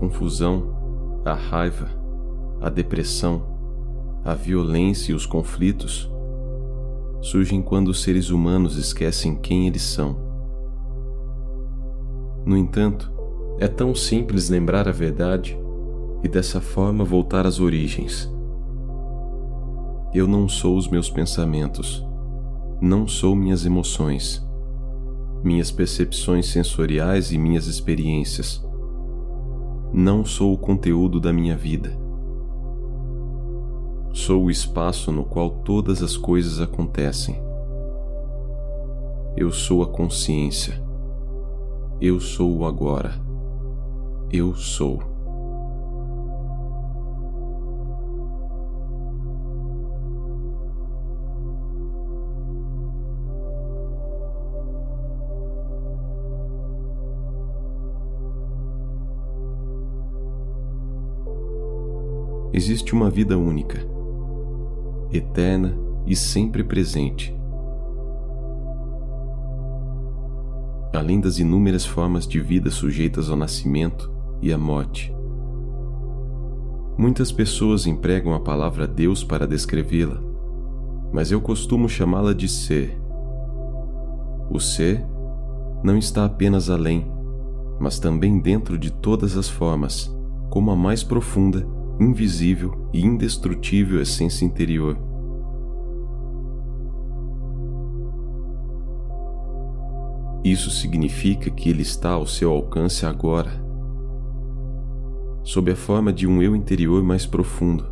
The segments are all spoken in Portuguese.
confusão, a raiva, a depressão, a violência e os conflitos surgem quando os seres humanos esquecem quem eles são. No entanto, é tão simples lembrar a verdade e dessa forma voltar às origens. Eu não sou os meus pensamentos, não sou minhas emoções, minhas percepções sensoriais e minhas experiências. Não sou o conteúdo da minha vida. Sou o espaço no qual todas as coisas acontecem. Eu sou a consciência. Eu sou o agora. Eu sou. Existe uma vida única, eterna e sempre presente. Além das inúmeras formas de vida sujeitas ao nascimento e à morte. Muitas pessoas empregam a palavra Deus para descrevê-la, mas eu costumo chamá-la de ser. O ser não está apenas além, mas também dentro de todas as formas, como a mais profunda invisível e indestrutível essência interior. Isso significa que ele está ao seu alcance agora, sob a forma de um eu interior mais profundo,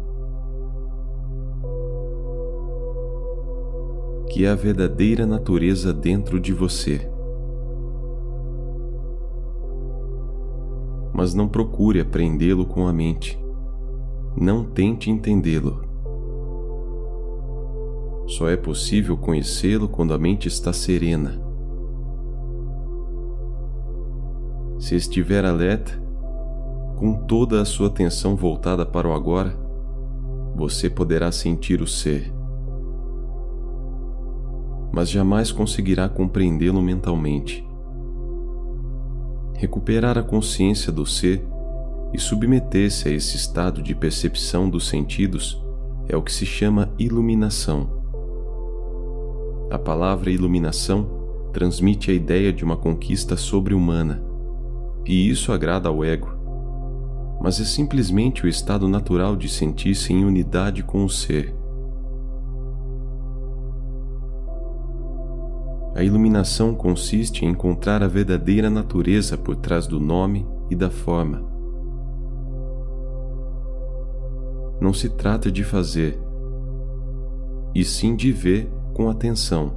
que é a verdadeira natureza dentro de você. Mas não procure apreendê-lo com a mente. Não tente entendê-lo. Só é possível conhecê-lo quando a mente está serena. Se estiver alerta, com toda a sua atenção voltada para o agora, você poderá sentir o ser, mas jamais conseguirá compreendê-lo mentalmente. Recuperar a consciência do ser e submeter-se a esse estado de percepção dos sentidos é o que se chama iluminação. A palavra iluminação transmite a ideia de uma conquista sobre-humana, e isso agrada ao ego, mas é simplesmente o estado natural de sentir-se em unidade com o ser. A iluminação consiste em encontrar a verdadeira natureza por trás do nome e da forma não se trata de fazer, e sim de ver com atenção.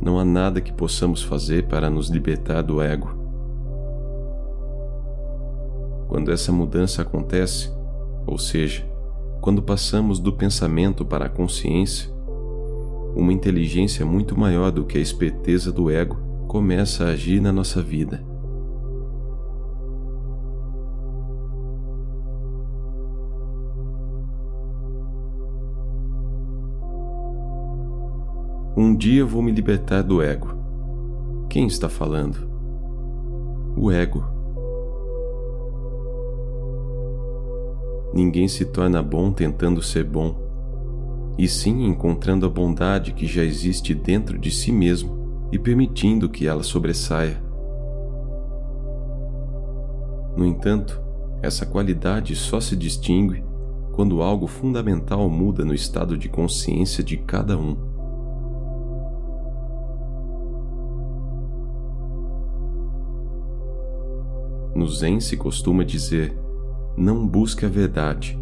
Não há nada que possamos fazer para nos libertar do ego. Quando essa mudança acontece, ou seja, quando passamos do pensamento para a consciência, uma inteligência muito maior do que a esperteza do ego começa a agir na nossa vida. Um dia vou me libertar do ego. Quem está falando? O ego. Ninguém se torna bom tentando ser bom, e sim encontrando a bondade que já existe dentro de si mesmo e permitindo que ela sobressaia. No entanto, essa qualidade só se distingue quando algo fundamental muda no estado de consciência de cada um. No Zen se costuma dizer: não busque a verdade,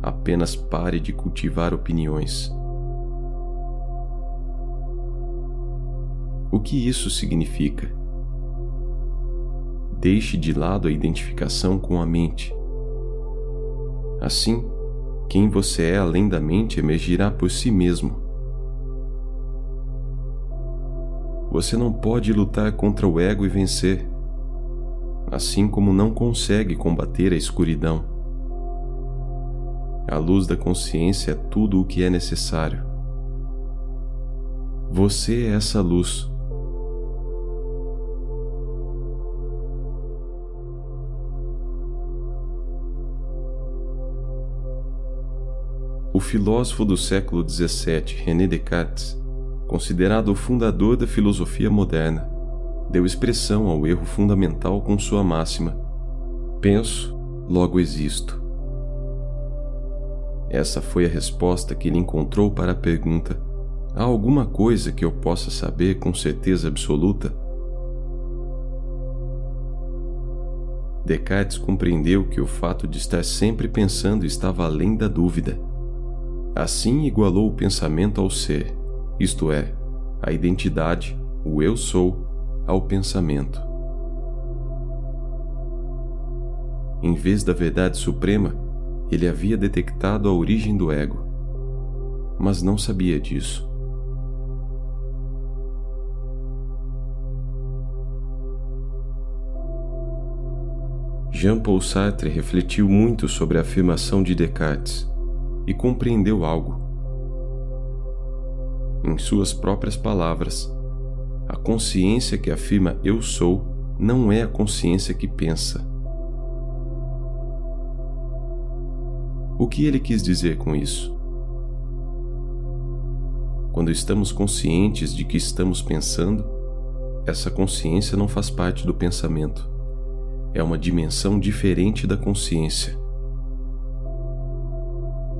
apenas pare de cultivar opiniões. O que isso significa? Deixe de lado a identificação com a mente. Assim, quem você é além da mente emergirá por si mesmo. Você não pode lutar contra o ego e vencer, assim como não consegue combater a escuridão. A luz da consciência é tudo o que é necessário. Você é essa luz. O filósofo do século XVII, René Descartes, considerado o fundador da filosofia moderna, deu expressão ao erro fundamental com sua máxima: Penso, logo existo. Essa foi a resposta que ele encontrou para a pergunta: Há alguma coisa que eu possa saber com certeza absoluta? Descartes compreendeu que o fato de estar sempre pensando estava além da dúvida. Assim igualou o pensamento ao ser, isto é, a identidade, o eu sou, ao pensamento. Em vez da verdade suprema, ele havia detectado a origem do ego, mas não sabia disso. Jean-Paul Sartre refletiu muito sobre a afirmação de Descartes e compreendeu algo. Em suas próprias palavras, a consciência que afirma eu sou não é a consciência que pensa. O que ele quis dizer com isso? Quando estamos conscientes de que estamos pensando, essa consciência não faz parte do pensamento. É uma dimensão diferente da consciência.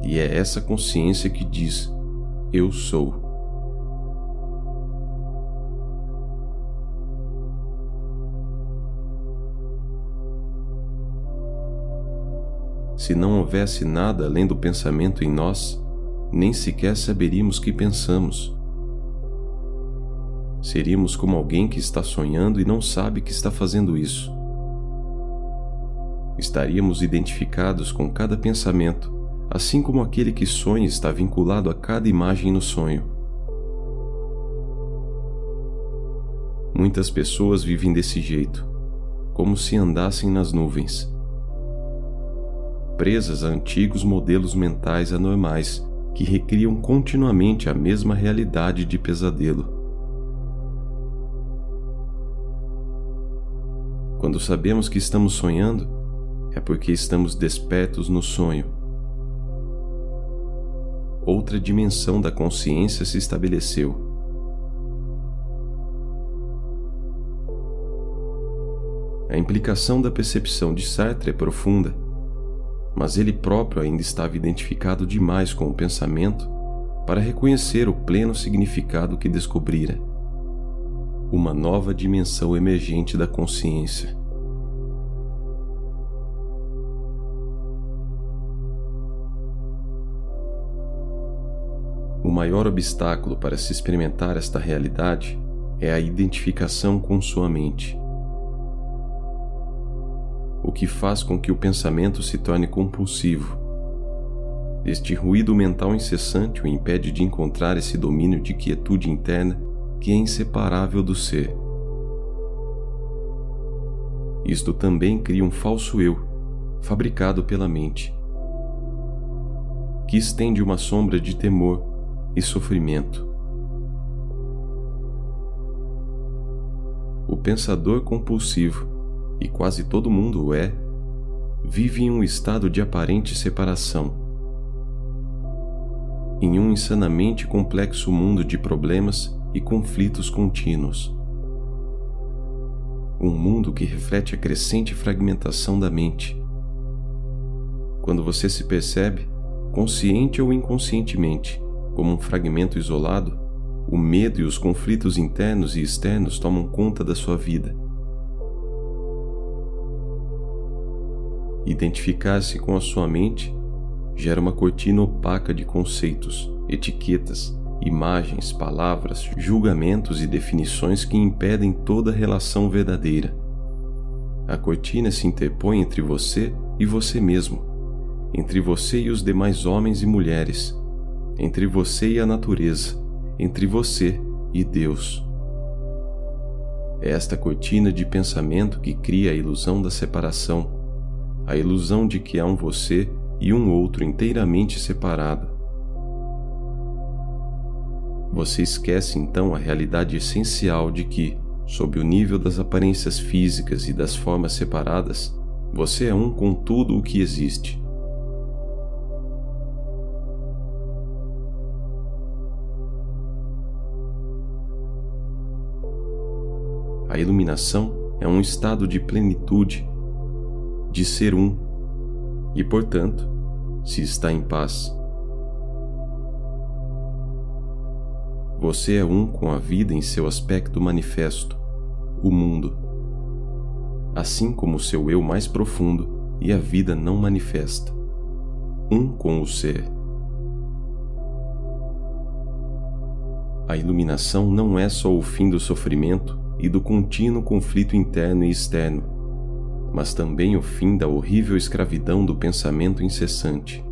E é essa consciência que diz: Eu sou. Se não houvesse nada além do pensamento em nós, nem sequer saberíamos que pensamos. Seríamos como alguém que está sonhando e não sabe que está fazendo isso. Estaríamos identificados com cada pensamento assim como aquele que sonha está vinculado a cada imagem no sonho. Muitas pessoas vivem desse jeito, como se andassem nas nuvens, presas a antigos modelos mentais anormais que recriam continuamente a mesma realidade de pesadelo. Quando sabemos que estamos sonhando, é porque estamos despertos no sonho outra dimensão da consciência se estabeleceu. A implicação da percepção de Sartre é profunda, mas ele próprio ainda estava identificado demais com o pensamento para reconhecer o pleno significado que descobrira uma nova dimensão emergente da consciência. Maior obstáculo para se experimentar esta realidade é a identificação com sua mente. O que faz com que o pensamento se torne compulsivo. Este ruído mental incessante o impede de encontrar esse domínio de quietude interna que é inseparável do ser. Isto também cria um falso eu, fabricado pela mente, que estende uma sombra de temor e sofrimento. O pensador compulsivo, e quase todo mundo o é, vive em um estado de aparente separação. Em um insanamente complexo mundo de problemas e conflitos contínuos. Um mundo que reflete a crescente fragmentação da mente. Quando você se percebe, consciente ou inconscientemente, como um fragmento isolado, o medo e os conflitos internos e externos tomam conta da sua vida. Identificar-se com a sua mente gera uma cortina opaca de conceitos, etiquetas, imagens, palavras, julgamentos e definições que impedem toda relação verdadeira. A cortina se interpõe entre você e você mesmo, entre você e os demais homens e mulheres, entre você e a natureza, entre você e Deus. É esta cortina de pensamento que cria a ilusão da separação, a ilusão de que há um você e um outro inteiramente separado. Você esquece então a realidade essencial de que, sob o nível das aparências físicas e das formas separadas, você é um com tudo o que existe. A iluminação é um estado de plenitude, de ser um, e portanto, se está em paz. Você é um com a vida em seu aspecto manifesto, o mundo, assim como o seu eu mais profundo e a vida não manifesta, um com o ser. A iluminação não é só o fim do sofrimento e do contínuo conflito interno e externo, mas também o fim da horrível escravidão do pensamento incessante.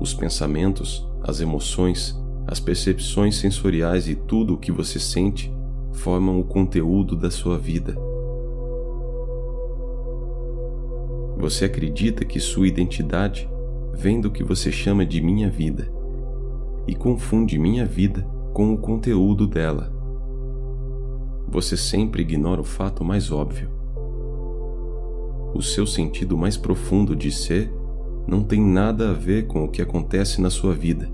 Os pensamentos, as emoções, as percepções sensoriais e tudo o que você sente formam o conteúdo da sua vida. Você acredita que sua identidade vem do que você chama de minha vida e confunde minha vida com o conteúdo dela. Você sempre ignora o fato mais óbvio. O seu sentido mais profundo de ser não tem nada a ver com o que acontece na sua vida,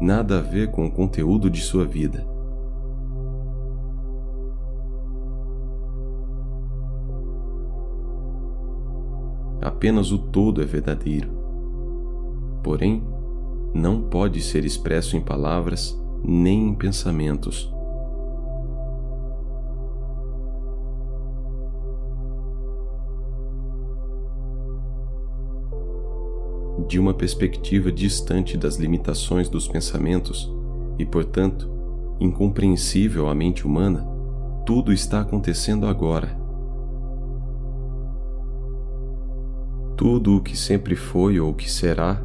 nada a ver com o conteúdo de sua vida. Apenas o todo é verdadeiro. Porém, não pode ser expresso em palavras nem em pensamentos. De uma perspectiva distante das limitações dos pensamentos e, portanto, incompreensível à mente humana, tudo está acontecendo agora. Tudo o que sempre foi ou que será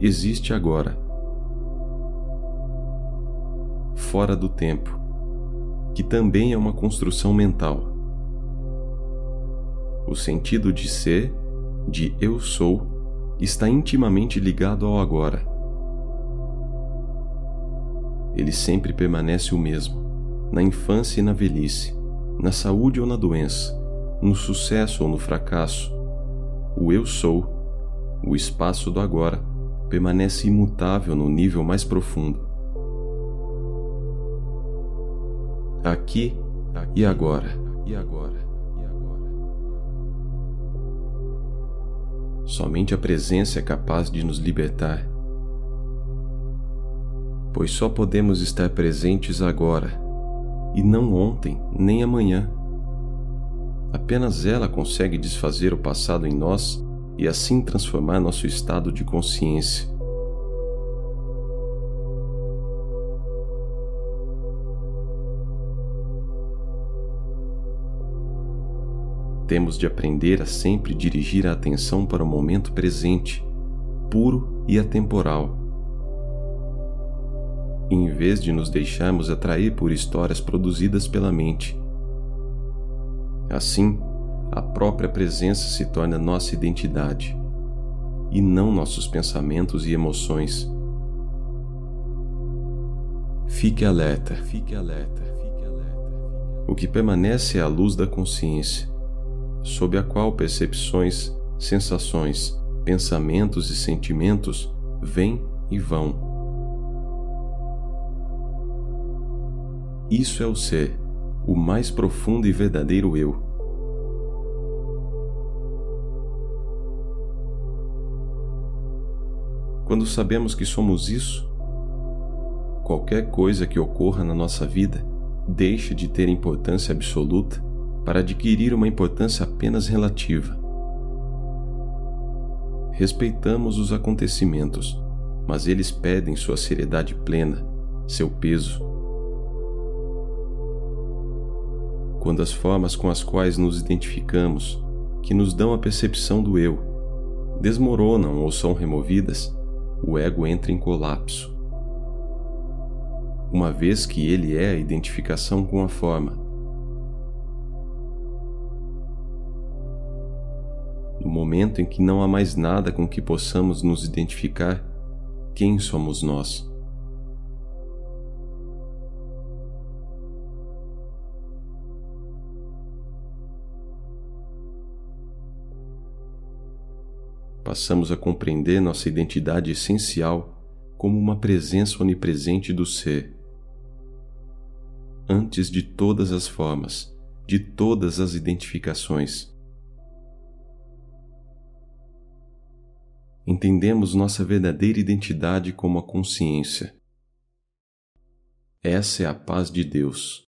existe agora fora do tempo, que também é uma construção mental. O sentido de ser, de eu sou, está intimamente ligado ao agora. Ele sempre permanece o mesmo, na infância e na velhice, na saúde ou na doença, no sucesso ou no fracasso. O eu sou, o espaço do agora, permanece imutável no nível mais profundo. Aqui e agora. E agora. Somente a presença é capaz de nos libertar, pois só podemos estar presentes agora e não ontem nem amanhã. Apenas ela consegue desfazer o passado em nós e assim transformar nosso estado de consciência. Temos de aprender a sempre dirigir a atenção para o momento presente, puro e atemporal. Em vez de nos deixarmos atrair por histórias produzidas pela mente. Assim, a própria presença se torna nossa identidade, e não nossos pensamentos e emoções. Fique alerta, fique alerta. O que permanece é a luz da consciência sob a qual percepções, sensações, pensamentos e sentimentos vêm e vão. Isso é o ser, o mais profundo e verdadeiro eu. Quando sabemos que somos isso, qualquer coisa que ocorra na nossa vida deixa de ter importância absoluta para adquirir uma importância apenas relativa. Respeitamos os acontecimentos, mas eles pedem sua seriedade plena, seu peso. Quando as formas com as quais nos identificamos, que nos dão a percepção do eu, desmoronam ou são removidas, o ego entra em colapso. Uma vez que ele é a identificação com a forma, no momento em que não há mais nada com que possamos nos identificar, quem somos nós. Passamos a compreender nossa identidade essencial como uma presença onipresente do Ser. Antes de todas as formas, de todas as identificações, entendemos nossa verdadeira identidade como a consciência. Essa é a paz de Deus.